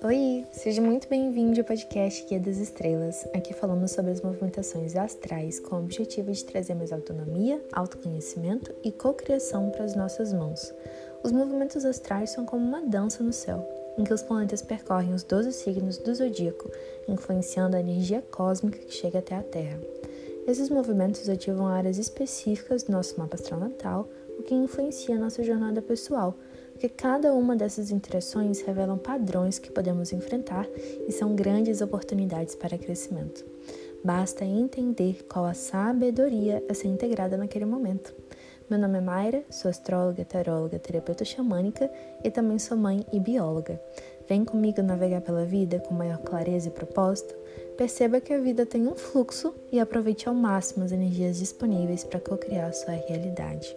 Oi, seja muito bem-vindo ao podcast Guia das Estrelas. Aqui falamos sobre as movimentações astrais com o objetivo de trazer mais autonomia, autoconhecimento e cocriação para as nossas mãos. Os movimentos astrais são como uma dança no céu, em que os planetas percorrem os 12 signos do zodíaco, influenciando a energia cósmica que chega até a Terra. Esses movimentos ativam áreas específicas do nosso mapa astral natal, o que influencia a nossa jornada pessoal, porque cada uma dessas interações revelam padrões que podemos enfrentar e são grandes oportunidades para crescimento. Basta entender qual a sabedoria a ser integrada naquele momento. Meu nome é Mayra, sou astróloga, taróloga, terapeuta xamânica e também sou mãe e bióloga. Vem comigo navegar pela vida com maior clareza e propósito. Perceba que a vida tem um fluxo e aproveite ao máximo as energias disponíveis para co-criar sua realidade.